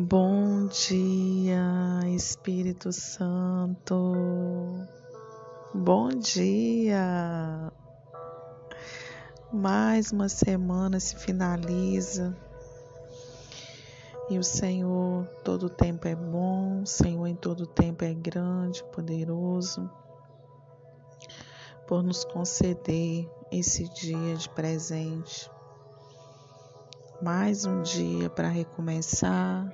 Bom dia, Espírito Santo. Bom dia. Mais uma semana se finaliza e o Senhor todo tempo é bom, o Senhor em todo tempo é grande, poderoso, por nos conceder esse dia de presente. Mais um dia para recomeçar,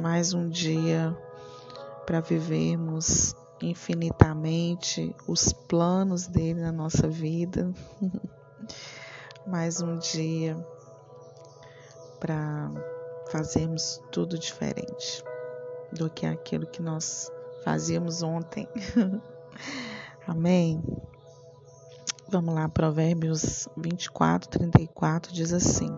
mais um dia para vivermos infinitamente os planos dele na nossa vida. mais um dia para fazermos tudo diferente do que aquilo que nós fazíamos ontem. Amém? Vamos lá, Provérbios 24, 34 diz assim: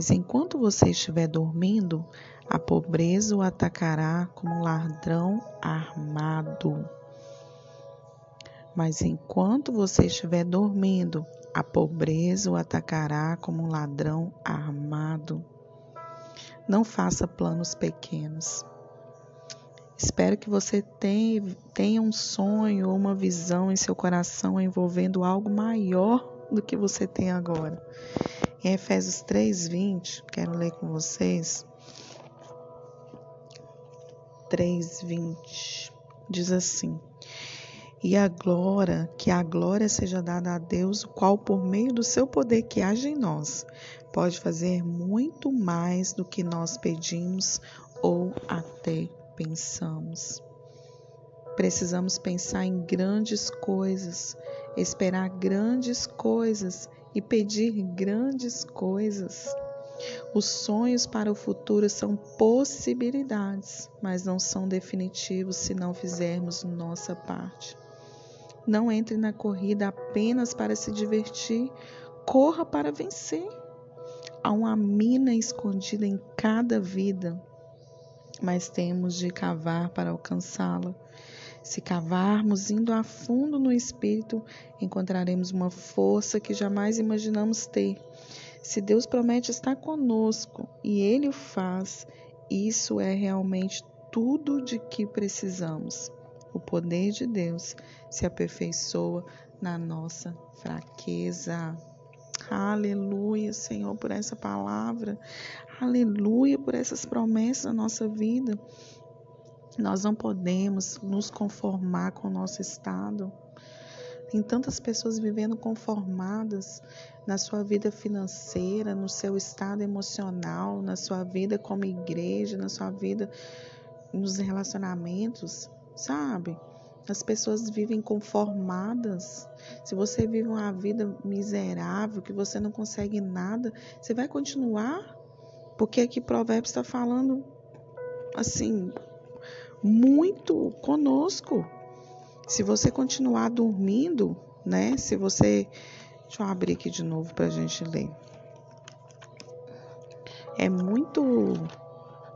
mas enquanto você estiver dormindo, a pobreza o atacará como um ladrão armado. Mas enquanto você estiver dormindo, a pobreza o atacará como um ladrão armado. Não faça planos pequenos. Espero que você tenha um sonho ou uma visão em seu coração envolvendo algo maior do que você tem agora. Em Efésios 3:20, quero ler com vocês. 3:20 diz assim: E a glória, que a glória seja dada a Deus, o qual por meio do seu poder que age em nós, pode fazer muito mais do que nós pedimos ou até pensamos. Precisamos pensar em grandes coisas, esperar grandes coisas e pedir grandes coisas. Os sonhos para o futuro são possibilidades, mas não são definitivos se não fizermos nossa parte. Não entre na corrida apenas para se divertir, corra para vencer. Há uma mina escondida em cada vida, mas temos de cavar para alcançá-la. Se cavarmos indo a fundo no espírito, encontraremos uma força que jamais imaginamos ter. Se Deus promete estar conosco e Ele o faz, isso é realmente tudo de que precisamos. O poder de Deus se aperfeiçoa na nossa fraqueza. Aleluia, Senhor, por essa palavra. Aleluia por essas promessas na nossa vida. Nós não podemos nos conformar com o nosso estado. Tem tantas pessoas vivendo conformadas na sua vida financeira, no seu estado emocional, na sua vida como igreja, na sua vida nos relacionamentos, sabe? As pessoas vivem conformadas. Se você vive uma vida miserável, que você não consegue nada, você vai continuar? Porque aqui Provérbios está falando assim, muito conosco. Se você continuar dormindo, né? Se você. Deixa eu abrir aqui de novo para a gente ler. É muito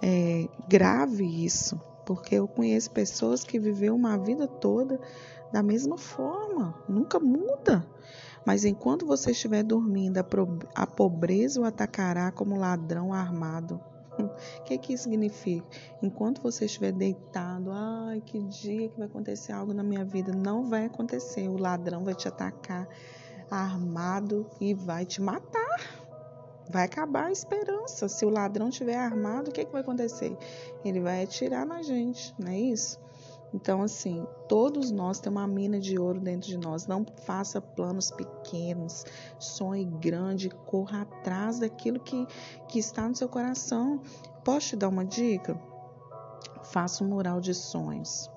é, grave isso, porque eu conheço pessoas que viveu uma vida toda da mesma forma, nunca muda. Mas enquanto você estiver dormindo, a pobreza o atacará como ladrão armado. O que, que isso significa? Enquanto você estiver deitado, ai, que dia que vai acontecer algo na minha vida, não vai acontecer. O ladrão vai te atacar armado e vai te matar. Vai acabar a esperança. Se o ladrão estiver armado, o que, que vai acontecer? Ele vai atirar na gente, não é isso? Então, assim, todos nós temos uma mina de ouro dentro de nós. Não faça planos pequenos, sonhe grande, corra atrás daquilo que, que está no seu coração. Posso te dar uma dica? Faça um mural de sonhos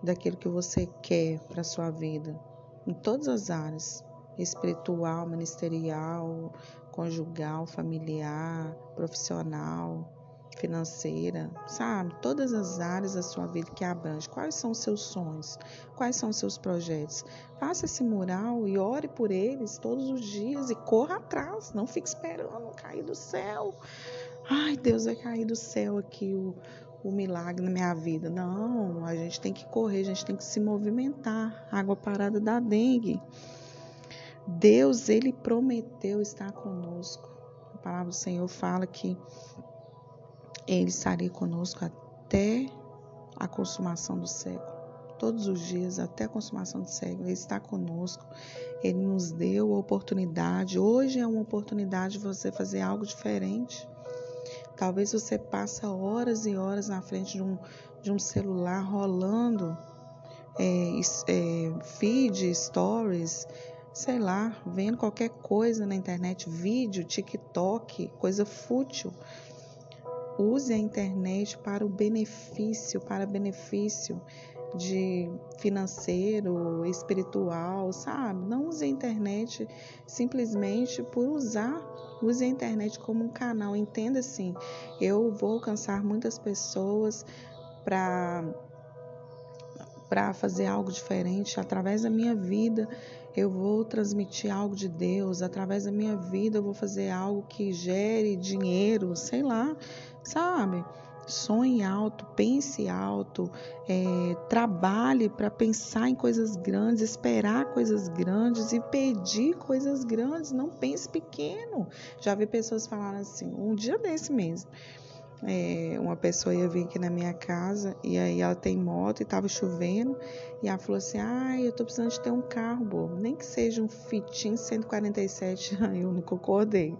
daquilo que você quer para sua vida, em todas as áreas espiritual, ministerial, conjugal, familiar, profissional financeira, sabe? Todas as áreas da sua vida que abrange. Quais são os seus sonhos? Quais são os seus projetos? Faça esse mural e ore por eles todos os dias e corra atrás. Não fique esperando cair do céu. Ai, Deus vai cair do céu aqui o, o milagre na minha vida. Não, a gente tem que correr, a gente tem que se movimentar. Água parada da dengue. Deus, ele prometeu estar conosco. A palavra do Senhor fala que Ele estaria conosco até a consumação do século. Todos os dias, até a consumação do século, Ele está conosco. Ele nos deu a oportunidade. Hoje é uma oportunidade de você fazer algo diferente. Talvez você passa horas e horas na frente de um, de um celular rolando é, é, feed, stories, sei lá, vendo qualquer coisa na internet, vídeo, TikTok, coisa fútil. Use a internet para o benefício, para benefício de financeiro, espiritual, sabe? Não use a internet simplesmente por usar. Use a internet como um canal. Entenda assim, eu vou alcançar muitas pessoas para para fazer algo diferente através da minha vida. Eu vou transmitir algo de Deus através da minha vida. Eu vou fazer algo que gere dinheiro, sei lá, sabe? Sonhe alto, pense alto, é, trabalhe para pensar em coisas grandes, esperar coisas grandes e pedir coisas grandes. Não pense pequeno. Já vi pessoas falarem assim, um dia desse mesmo é, uma pessoa ia vir aqui na minha casa e aí ela tem moto e estava chovendo e ela falou assim, ah, eu tô precisando de ter um carro, bobo, nem que seja um Fitin 147, aí eu não concordei.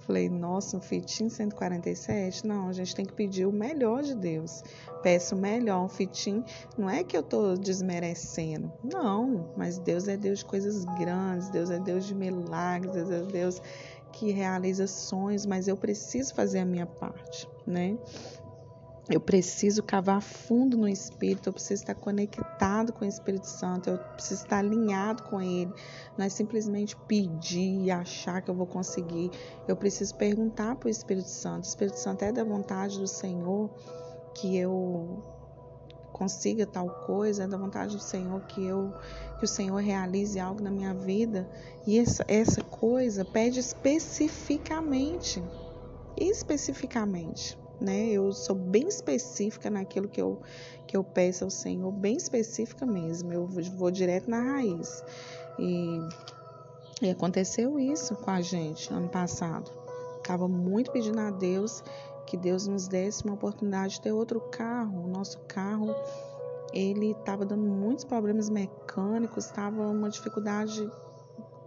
Falei, nossa, um Fitin 147? Não, a gente tem que pedir o melhor de Deus. Peço o melhor, um Fitin. Não é que eu estou desmerecendo, não, mas Deus é Deus de coisas grandes, Deus é Deus de milagres, Deus é Deus que realiza sonhos, mas eu preciso fazer a minha parte, né? Eu preciso cavar fundo no Espírito, eu preciso estar conectado com o Espírito Santo, eu preciso estar alinhado com Ele. Não é simplesmente pedir e achar que eu vou conseguir. Eu preciso perguntar para o Espírito Santo: o Espírito Santo é da vontade do Senhor que eu consiga tal coisa, é da vontade do Senhor que eu que o Senhor realize algo na minha vida. E essa, essa coisa pede especificamente, especificamente, né? Eu sou bem específica naquilo que eu que eu peço ao Senhor, bem específica mesmo. Eu vou direto na raiz. E, e aconteceu isso com a gente ano passado. Estava muito pedindo a Deus que Deus nos desse uma oportunidade de ter outro carro. O nosso carro ele estava dando muitos problemas mecânicos, estava uma dificuldade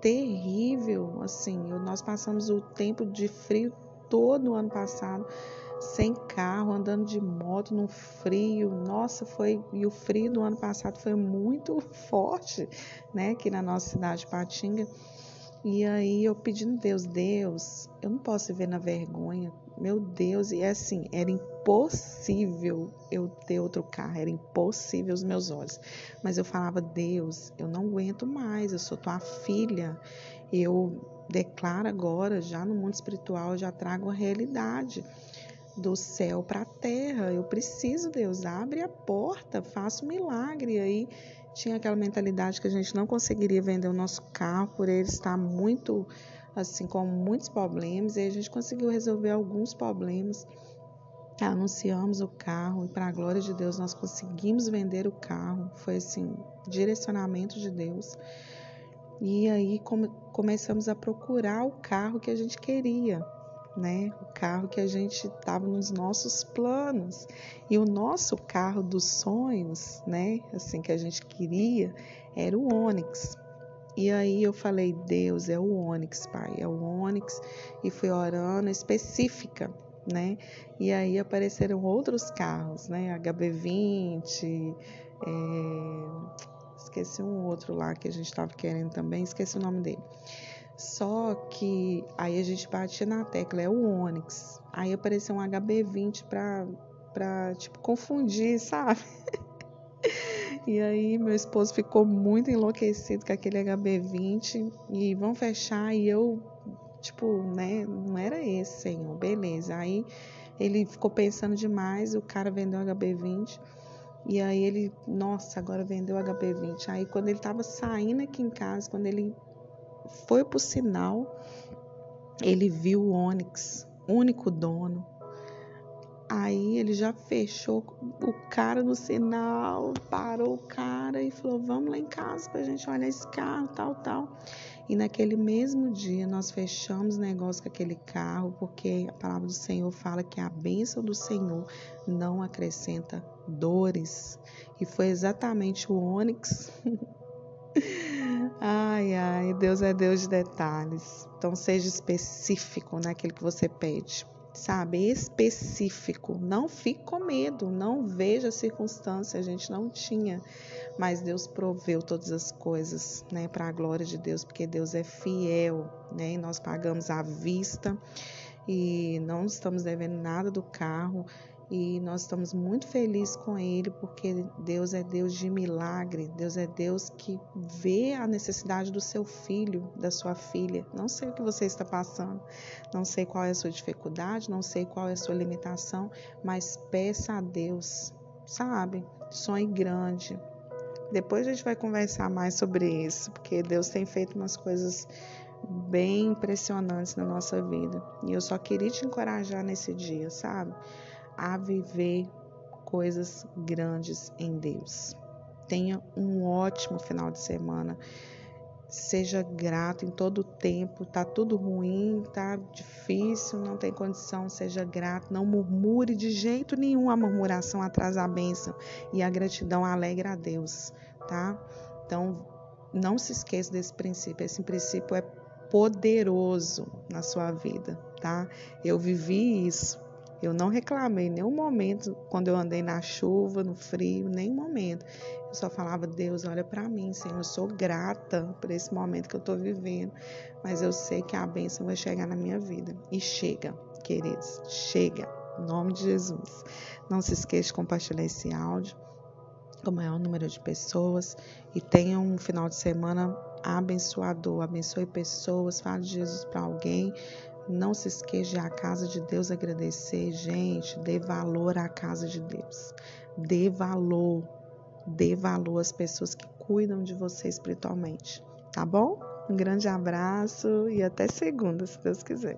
terrível, assim. Nós passamos o tempo de frio todo o ano passado sem carro, andando de moto no frio. Nossa, foi e o frio do ano passado foi muito forte, né, aqui na nossa cidade Patinga. E aí eu pedindo Deus, Deus, eu não posso viver na vergonha. Meu Deus, e é assim, era impossível eu ter outro carro, era impossível os meus olhos. Mas eu falava, Deus, eu não aguento mais, eu sou tua filha. Eu declaro agora, já no mundo espiritual, já trago a realidade do céu para a terra. Eu preciso, Deus, abre a porta, faça um milagre. E aí tinha aquela mentalidade que a gente não conseguiria vender o nosso carro por ele estar muito, assim, com muitos problemas, e a gente conseguiu resolver alguns problemas. Anunciamos o carro e, para a glória de Deus, nós conseguimos vender o carro. Foi assim, direcionamento de Deus. E aí come, começamos a procurar o carro que a gente queria né? O carro que a gente estava nos nossos planos. E o nosso carro dos sonhos, né? Assim que a gente queria, era o Onix. E aí eu falei, Deus, é o Onix, pai, é o Onix. E fui orando específica, né? E aí apareceram outros carros, né? HB20, é... esqueci um outro lá que a gente estava querendo também, esqueci o nome dele. Só que aí a gente batia na tecla, é o Onix. Aí apareceu um HB20 pra, pra tipo, confundir, sabe? e aí meu esposo ficou muito enlouquecido com aquele HB20 e vão fechar e eu, tipo, né, não era esse, senhor, beleza. Aí ele ficou pensando demais, o cara vendeu o HB20. E aí ele, nossa, agora vendeu o HB20. Aí quando ele tava saindo aqui em casa, quando ele foi pro sinal, ele viu o Onix, único dono. Aí ele já fechou o cara no sinal, parou o cara e falou: Vamos lá em casa pra gente olhar esse carro, tal, tal. E naquele mesmo dia nós fechamos negócio com aquele carro, porque a palavra do Senhor fala que a bênção do Senhor não acrescenta dores. E foi exatamente o Ônix. ai, ai, Deus é Deus de detalhes. Então seja específico naquilo que você pede sabe, específico. Não fique com medo, não veja a circunstância, a gente não tinha, mas Deus proveu todas as coisas, né, para a glória de Deus, porque Deus é fiel, né? E nós pagamos à vista e não estamos devendo nada do carro e nós estamos muito felizes com ele porque Deus é Deus de milagre, Deus é Deus que vê a necessidade do seu filho, da sua filha. Não sei o que você está passando, não sei qual é a sua dificuldade, não sei qual é a sua limitação, mas peça a Deus, sabe? Sonhe grande. Depois a gente vai conversar mais sobre isso, porque Deus tem feito umas coisas bem impressionantes na nossa vida. E eu só queria te encorajar nesse dia, sabe? A viver coisas grandes em Deus. Tenha um ótimo final de semana. Seja grato em todo o tempo. Tá tudo ruim, tá difícil, não tem condição. Seja grato. Não murmure de jeito nenhum. A murmuração atrasa a bênção e a gratidão alegra a Deus, tá? Então, não se esqueça desse princípio. Esse princípio é poderoso na sua vida, tá? Eu vivi isso eu não reclamei nenhum momento quando eu andei na chuva, no frio, nenhum momento. Eu só falava, Deus, olha para mim, Senhor, eu sou grata por esse momento que eu estou vivendo, mas eu sei que a bênção vai chegar na minha vida. E chega, queridos, chega, em nome de Jesus. Não se esqueça de compartilhar esse áudio com o maior número de pessoas e tenha um final de semana abençoador. Abençoe pessoas, fale de Jesus para alguém. Não se esqueça a casa de Deus agradecer, gente. Dê valor à casa de Deus. Dê valor. Dê valor às pessoas que cuidam de você espiritualmente. Tá bom? Um grande abraço e até segunda, se Deus quiser.